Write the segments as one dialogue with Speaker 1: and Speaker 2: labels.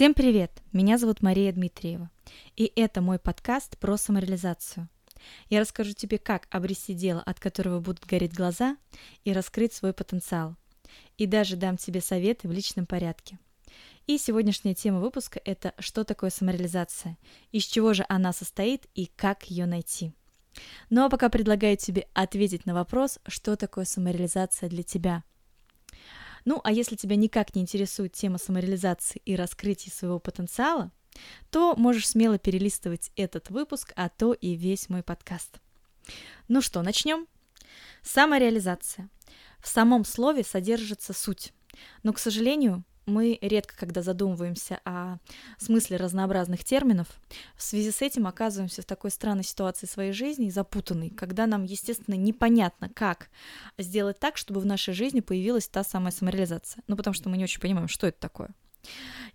Speaker 1: Всем привет! Меня зовут Мария Дмитриева, и это мой подкаст про самореализацию. Я расскажу тебе, как обрести дело, от которого будут гореть глаза, и раскрыть свой потенциал. И даже дам тебе советы в личном порядке. И сегодняшняя тема выпуска – это «Что такое самореализация?», из чего же она состоит и как ее найти. Ну а пока предлагаю тебе ответить на вопрос, что такое самореализация для тебя – ну, а если тебя никак не интересует тема самореализации и раскрытия своего потенциала, то можешь смело перелистывать этот выпуск, а то и весь мой подкаст. Ну что, начнем? Самореализация. В самом слове содержится суть. Но, к сожалению, мы редко, когда задумываемся о смысле разнообразных терминов, в связи с этим оказываемся в такой странной ситуации своей жизни, запутанной, когда нам, естественно, непонятно, как сделать так, чтобы в нашей жизни появилась та самая самореализация. Ну, потому что мы не очень понимаем, что это такое.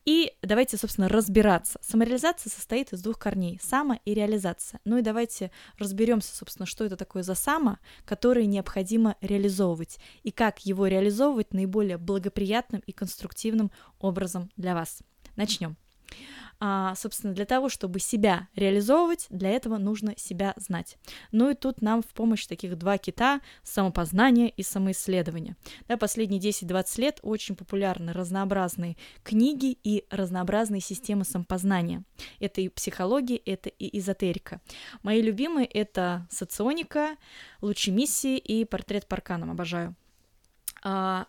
Speaker 1: И давайте, собственно, разбираться. Самореализация состоит из двух корней – само и реализация. Ну и давайте разберемся, собственно, что это такое за само, которое необходимо реализовывать, и как его реализовывать наиболее благоприятным и конструктивным образом для вас. Начнем. А, собственно, для того, чтобы себя реализовывать, для этого нужно себя знать. Ну и тут нам в помощь таких два кита — самопознание и самоисследование. Да, последние 10-20 лет очень популярны разнообразные книги и разнообразные системы самопознания. Это и психология, это и эзотерика. Мои любимые — это соционика, лучи миссии и портрет Парканом. Обожаю. А,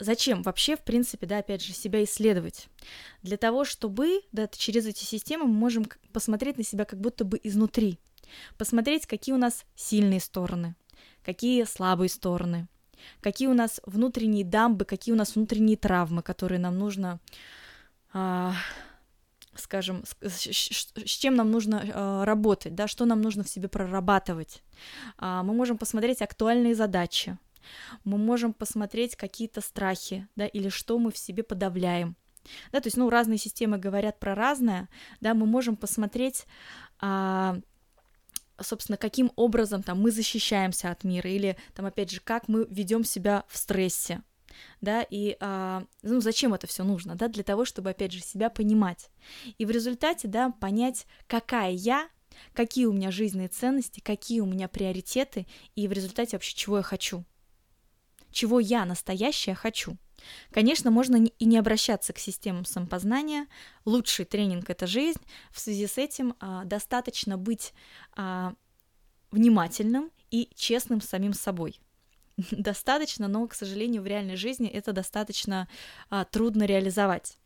Speaker 1: зачем вообще, в принципе, да, опять же, себя исследовать? Для того, чтобы, да, через эти системы мы можем посмотреть на себя как будто бы изнутри, посмотреть, какие у нас сильные стороны, какие слабые стороны, какие у нас внутренние дамбы, какие у нас внутренние травмы, которые нам нужно, а, скажем, с, с, с чем нам нужно а, работать, да, что нам нужно в себе прорабатывать. А, мы можем посмотреть актуальные задачи, мы можем посмотреть какие-то страхи, да, или что мы в себе подавляем. Да, то есть, ну, разные системы говорят про разное, да, мы можем посмотреть, а, собственно, каким образом там мы защищаемся от мира, или там, опять же, как мы ведем себя в стрессе, да, и а, ну, зачем это все нужно, да, для того, чтобы, опять же, себя понимать. И в результате, да, понять, какая я, какие у меня жизненные ценности, какие у меня приоритеты, и в результате вообще чего я хочу чего я настоящая хочу. Конечно, можно и не обращаться к системам самопознания. Лучший тренинг — это жизнь. В связи с этим а, достаточно быть а, внимательным и честным с самим собой. Достаточно, но, к сожалению, в реальной жизни это достаточно а, трудно реализовать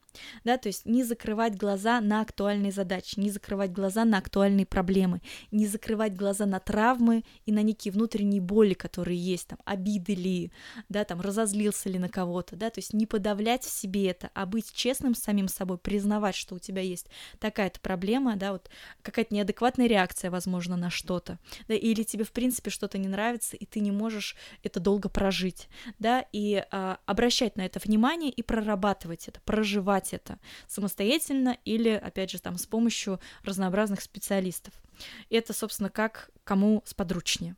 Speaker 1: да, то есть не закрывать глаза на актуальные задачи, не закрывать глаза на актуальные проблемы, не закрывать глаза на травмы и на некие внутренние боли, которые есть, там, обиды ли, да, там, разозлился ли на кого-то, да, то есть не подавлять в себе это, а быть честным с самим собой, признавать, что у тебя есть такая-то проблема, да, вот какая-то неадекватная реакция, возможно, на что-то, да, или тебе, в принципе, что-то не нравится, и ты не можешь это долго прожить, да, и а, обращать на это внимание и прорабатывать это, проживать реализовать это самостоятельно или, опять же, там с помощью разнообразных специалистов. Это, собственно, как кому сподручнее.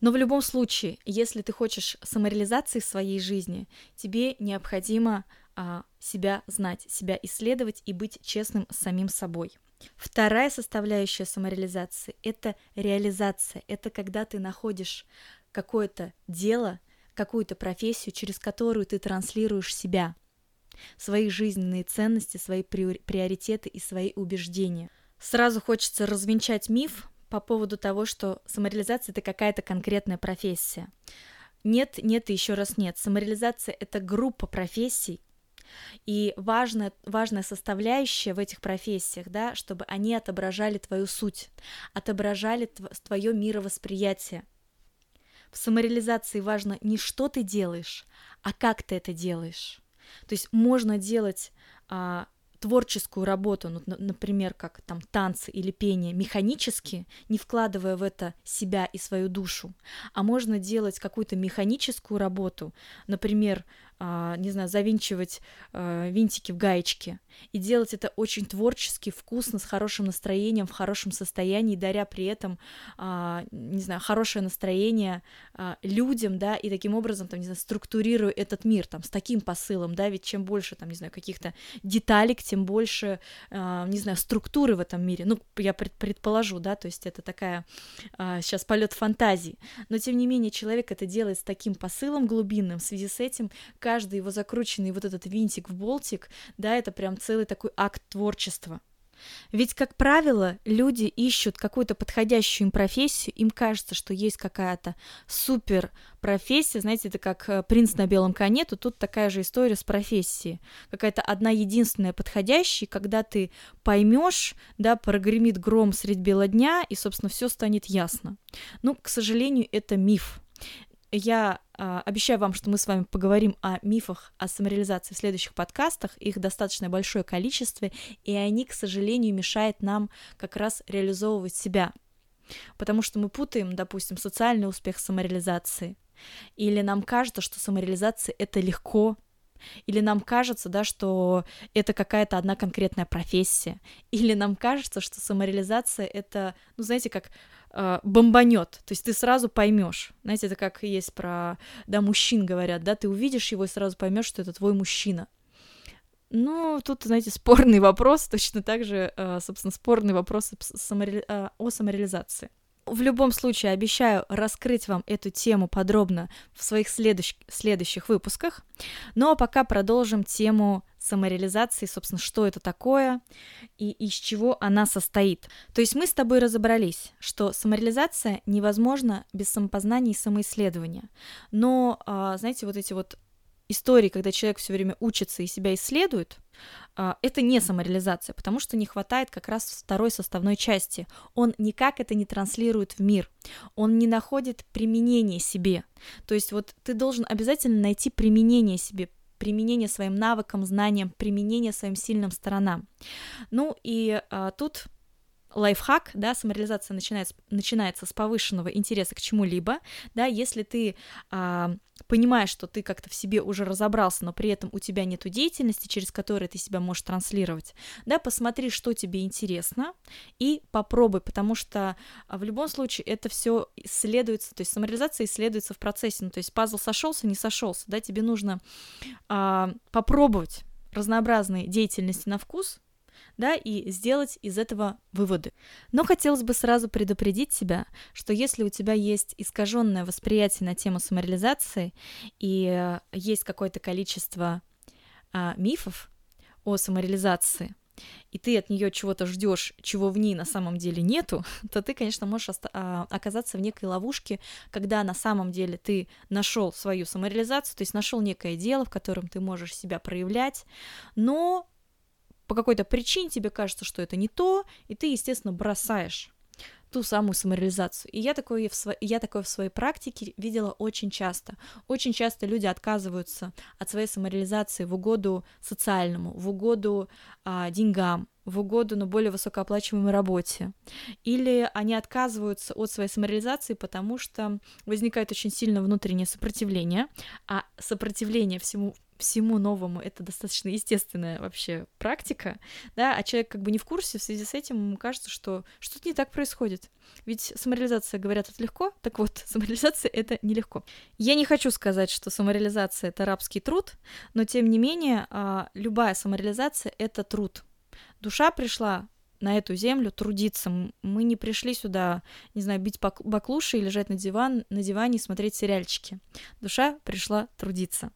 Speaker 1: Но в любом случае, если ты хочешь самореализации в своей жизни, тебе необходимо а, себя знать, себя исследовать и быть честным с самим собой. Вторая составляющая самореализации — это реализация. Это когда ты находишь какое-то дело, какую-то профессию, через которую ты транслируешь себя свои жизненные ценности, свои приоритеты и свои убеждения. Сразу хочется развенчать миф по поводу того, что самореализация это какая-то конкретная профессия. Нет, нет и еще раз нет. Самореализация это группа профессий, и важная, важная составляющая в этих профессиях, да, чтобы они отображали твою суть, отображали тв- твое мировосприятие. В самореализации важно не что ты делаешь, а как ты это делаешь. То есть можно делать а, творческую работу, ну, например, как там танцы или пение, механически, не вкладывая в это себя и свою душу, а можно делать какую-то механическую работу, например, не знаю, завинчивать а, винтики в гаечке. И делать это очень творчески, вкусно, с хорошим настроением, в хорошем состоянии, даря при этом, а, не знаю, хорошее настроение людям, да, и таким образом, там, не знаю, структурируя этот мир, там, с таким посылом, да, ведь чем больше, там, не знаю, каких-то деталек, тем больше, не знаю, структуры в этом мире. Ну, я предположу, да, то есть это такая сейчас полет фантазии. Но, тем не менее, человек это делает с таким посылом глубинным, в связи с этим каждый его закрученный вот этот винтик в болтик, да, это прям целый такой акт творчества. Ведь, как правило, люди ищут какую-то подходящую им профессию, им кажется, что есть какая-то супер профессия, знаете, это как э, принц на белом коне, то тут такая же история с профессией. Какая-то одна единственная подходящая, когда ты поймешь, да, прогремит гром средь бела дня, и, собственно, все станет ясно. Ну, к сожалению, это миф я э, обещаю вам, что мы с вами поговорим о мифах о самореализации в следующих подкастах. Их достаточно большое количество, и они, к сожалению, мешают нам как раз реализовывать себя. Потому что мы путаем, допустим, социальный успех с самореализацией. Или нам кажется, что самореализация — это легко, или нам кажется, да, что это какая-то одна конкретная профессия. Или нам кажется, что самореализация это, ну, знаете, как э, бомбанет. То есть ты сразу поймешь. Знаете, это как есть про, да, мужчин говорят, да, ты увидишь его и сразу поймешь, что это твой мужчина. Ну, тут, знаете, спорный вопрос, точно так же, э, собственно, спорный вопрос. Э, о самореализации. В любом случае, обещаю раскрыть вам эту тему подробно в своих следующ... следующих выпусках. Ну а пока продолжим тему самореализации, собственно, что это такое и из чего она состоит. То есть мы с тобой разобрались, что самореализация невозможна без самопознания и самоисследования. Но, а, знаете, вот эти вот истории, когда человек все время учится и себя исследует, это не самореализация, потому что не хватает как раз второй составной части. Он никак это не транслирует в мир, он не находит применение себе. То есть вот ты должен обязательно найти применение себе, применение своим навыкам, знаниям, применение своим сильным сторонам. Ну и а, тут лайфхак, да, самореализация начинается, начинается с повышенного интереса к чему-либо, да, если ты а, понимаешь, что ты как-то в себе уже разобрался, но при этом у тебя нет деятельности, через которую ты себя можешь транслировать, да, посмотри, что тебе интересно, и попробуй, потому что а, в любом случае это все исследуется, то есть самореализация исследуется в процессе, ну, то есть пазл сошелся, не сошелся, да, тебе нужно а, попробовать разнообразные деятельности на вкус, да, и сделать из этого выводы. Но хотелось бы сразу предупредить тебя, что если у тебя есть искаженное восприятие на тему самореализации и есть какое-то количество а, мифов о самореализации, и ты от нее чего-то ждешь, чего в ней на самом деле нету, то ты, конечно, можешь а, оказаться в некой ловушке, когда на самом деле ты нашел свою самореализацию, то есть нашел некое дело, в котором ты можешь себя проявлять, но по какой-то причине тебе кажется, что это не то, и ты, естественно, бросаешь ту самую самореализацию. И я такое в, сво... я такое в своей практике видела очень часто. Очень часто люди отказываются от своей самореализации в угоду социальному, в угоду а, деньгам, в угоду на более высокооплачиваемой работе. Или они отказываются от своей самореализации, потому что возникает очень сильное внутреннее сопротивление, а сопротивление всему всему новому это достаточно естественная вообще практика, да, а человек как бы не в курсе, в связи с этим ему кажется, что что-то не так происходит. Ведь самореализация, говорят, это легко, так вот, самореализация — это нелегко. Я не хочу сказать, что самореализация — это рабский труд, но тем не менее а, любая самореализация — это труд. Душа пришла на эту землю трудиться. Мы не пришли сюда, не знаю, бить баклуши и лежать на, диван, на диване и смотреть сериальчики. Душа пришла трудиться.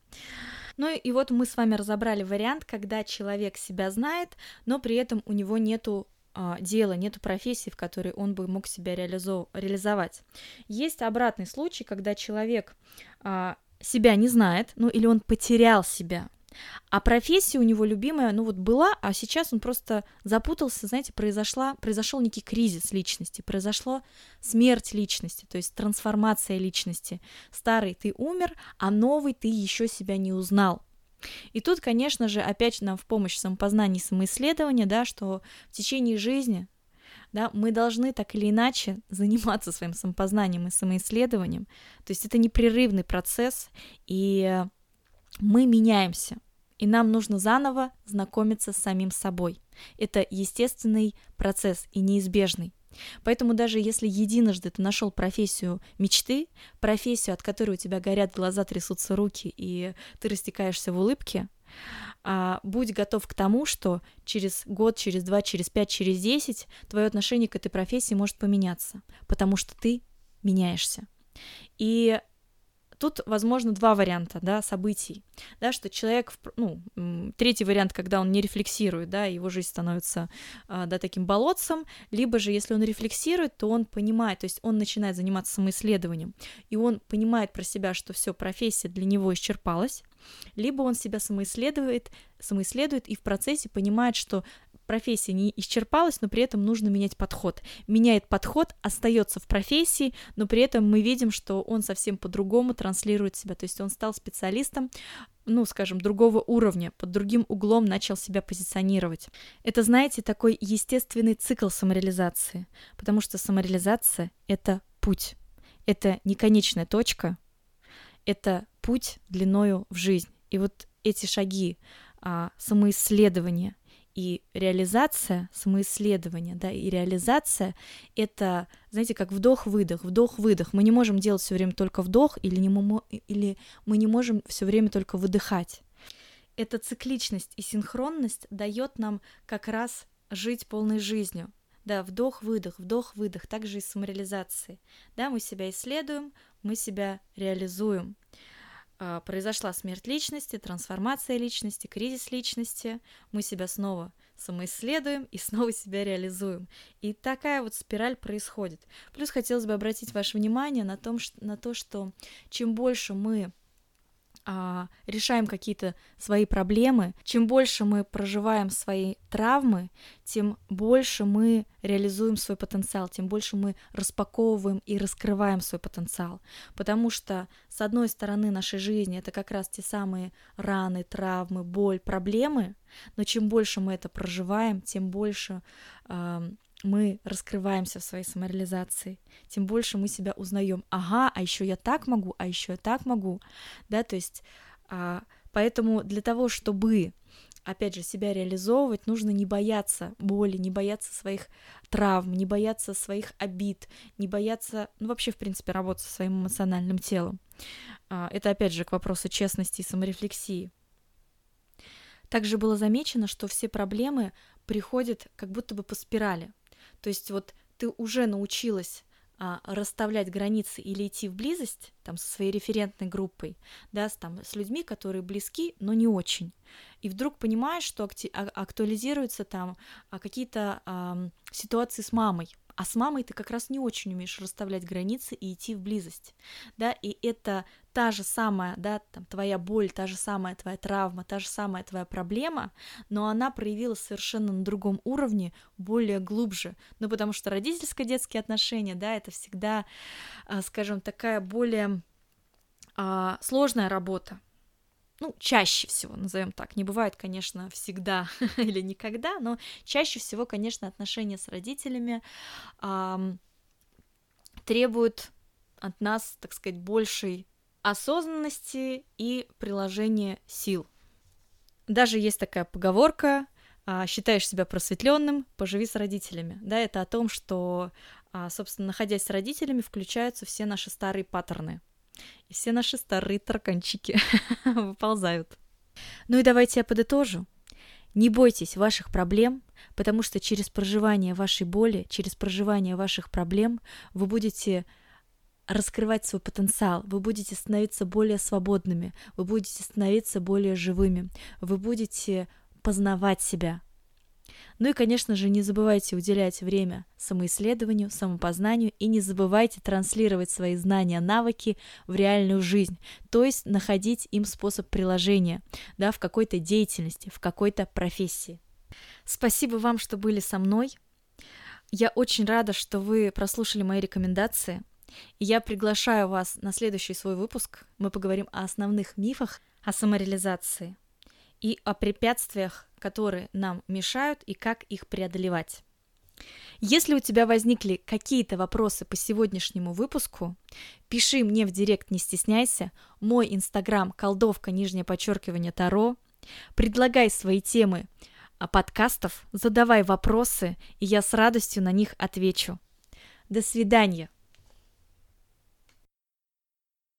Speaker 1: Ну и вот мы с вами разобрали вариант, когда человек себя знает, но при этом у него нету а, дела, нету профессии, в которой он бы мог себя реализов... реализовать. Есть обратный случай, когда человек а, себя не знает, ну или он потерял себя, а профессия у него любимая, ну вот была, а сейчас он просто запутался, знаете, произошла, произошел некий кризис личности, произошла смерть личности, то есть трансформация личности. Старый ты умер, а новый ты еще себя не узнал. И тут, конечно же, опять нам в помощь самопознания и самоисследования, да, что в течение жизни да, мы должны так или иначе заниматься своим самопознанием и самоисследованием. То есть это непрерывный процесс, и мы меняемся, и нам нужно заново знакомиться с самим собой. Это естественный процесс и неизбежный. Поэтому даже если единожды ты нашел профессию мечты, профессию, от которой у тебя горят глаза, трясутся руки, и ты растекаешься в улыбке, а, будь готов к тому, что через год, через два, через пять, через десять твое отношение к этой профессии может поменяться, потому что ты меняешься. И тут, возможно, два варианта, да, событий, да, что человек, ну, третий вариант, когда он не рефлексирует, да, его жизнь становится, а, да, таким болотцем, либо же, если он рефлексирует, то он понимает, то есть он начинает заниматься самоисследованием, и он понимает про себя, что все, профессия для него исчерпалась, либо он себя самоисследует, самоисследует и в процессе понимает, что профессия не исчерпалась, но при этом нужно менять подход. Меняет подход, остается в профессии, но при этом мы видим, что он совсем по-другому транслирует себя. То есть он стал специалистом, ну, скажем, другого уровня, под другим углом начал себя позиционировать. Это, знаете, такой естественный цикл самореализации, потому что самореализация — это путь, это не конечная точка, это путь длиною в жизнь. И вот эти шаги а, самоисследования, и реализация, самоисследование, да, и реализация — это, знаете, как вдох-выдох, вдох-выдох. Мы не можем делать все время только вдох, или, не мы, или мы не можем все время только выдыхать. Эта цикличность и синхронность дает нам как раз жить полной жизнью. Да, вдох-выдох, вдох-выдох, также и самореализации. Да, мы себя исследуем, мы себя реализуем. А, произошла смерть личности, трансформация личности, кризис личности, мы себя снова самоисследуем и снова себя реализуем. И такая вот спираль происходит. Плюс хотелось бы обратить ваше внимание на, том, на то, что чем больше мы а, решаем какие-то свои проблемы, чем больше мы проживаем свои травмы, тем больше мы реализуем свой потенциал, тем больше мы распаковываем и раскрываем свой потенциал. Потому что, с одной стороны, нашей жизни это как раз те самые раны, травмы, боль, проблемы, но чем больше мы это проживаем, тем больше э, мы раскрываемся в своей самореализации, тем больше мы себя узнаем. Ага, а еще я так могу, а еще я так могу, да, то есть, а, поэтому для того, чтобы опять же, себя реализовывать, нужно не бояться боли, не бояться своих травм, не бояться своих обид, не бояться, ну, вообще, в принципе, работать со своим эмоциональным телом. А, это, опять же, к вопросу честности и саморефлексии. Также было замечено, что все проблемы приходят как будто бы по спирали. То есть вот ты уже научилась а, расставлять границы или идти в близость там со своей референтной группой, да, с, там, с людьми, которые близки, но не очень. И вдруг понимаешь, что а, актуализируются там а, какие-то а, ситуации с мамой, а с мамой ты как раз не очень умеешь расставлять границы и идти в близость, да, и это та же самая, да, там, твоя боль, та же самая твоя травма, та же самая твоя проблема, но она проявилась совершенно на другом уровне, более глубже, ну, потому что родительско-детские отношения, да, это всегда, а, скажем, такая более а, сложная работа, ну, чаще всего, назовем так, не бывает, конечно, всегда или никогда, но чаще всего, конечно, отношения с родителями эм, требуют от нас, так сказать, большей осознанности и приложения сил. Даже есть такая поговорка а, считаешь себя просветленным, поживи с родителями. Да, это о том, что, а, собственно, находясь с родителями, включаются все наши старые паттерны. И все наши старые тарканчики выползают. Ну и давайте я подытожу. Не бойтесь ваших проблем, потому что через проживание вашей боли, через проживание ваших проблем вы будете раскрывать свой потенциал, вы будете становиться более свободными, вы будете становиться более живыми, вы будете познавать себя, ну и, конечно же, не забывайте уделять время самоисследованию, самопознанию и не забывайте транслировать свои знания, навыки в реальную жизнь, то есть находить им способ приложения да, в какой-то деятельности, в какой-то профессии. Спасибо вам, что были со мной. Я очень рада, что вы прослушали мои рекомендации. И я приглашаю вас на следующий свой выпуск. Мы поговорим о основных мифах о самореализации и о препятствиях, которые нам мешают и как их преодолевать. Если у тебя возникли какие-то вопросы по сегодняшнему выпуску, пиши мне в директ, не стесняйся. Мой инстаграм колдовка, нижнее подчеркивание Таро. Предлагай свои темы а, подкастов, задавай вопросы, и я с радостью на них отвечу. До свидания!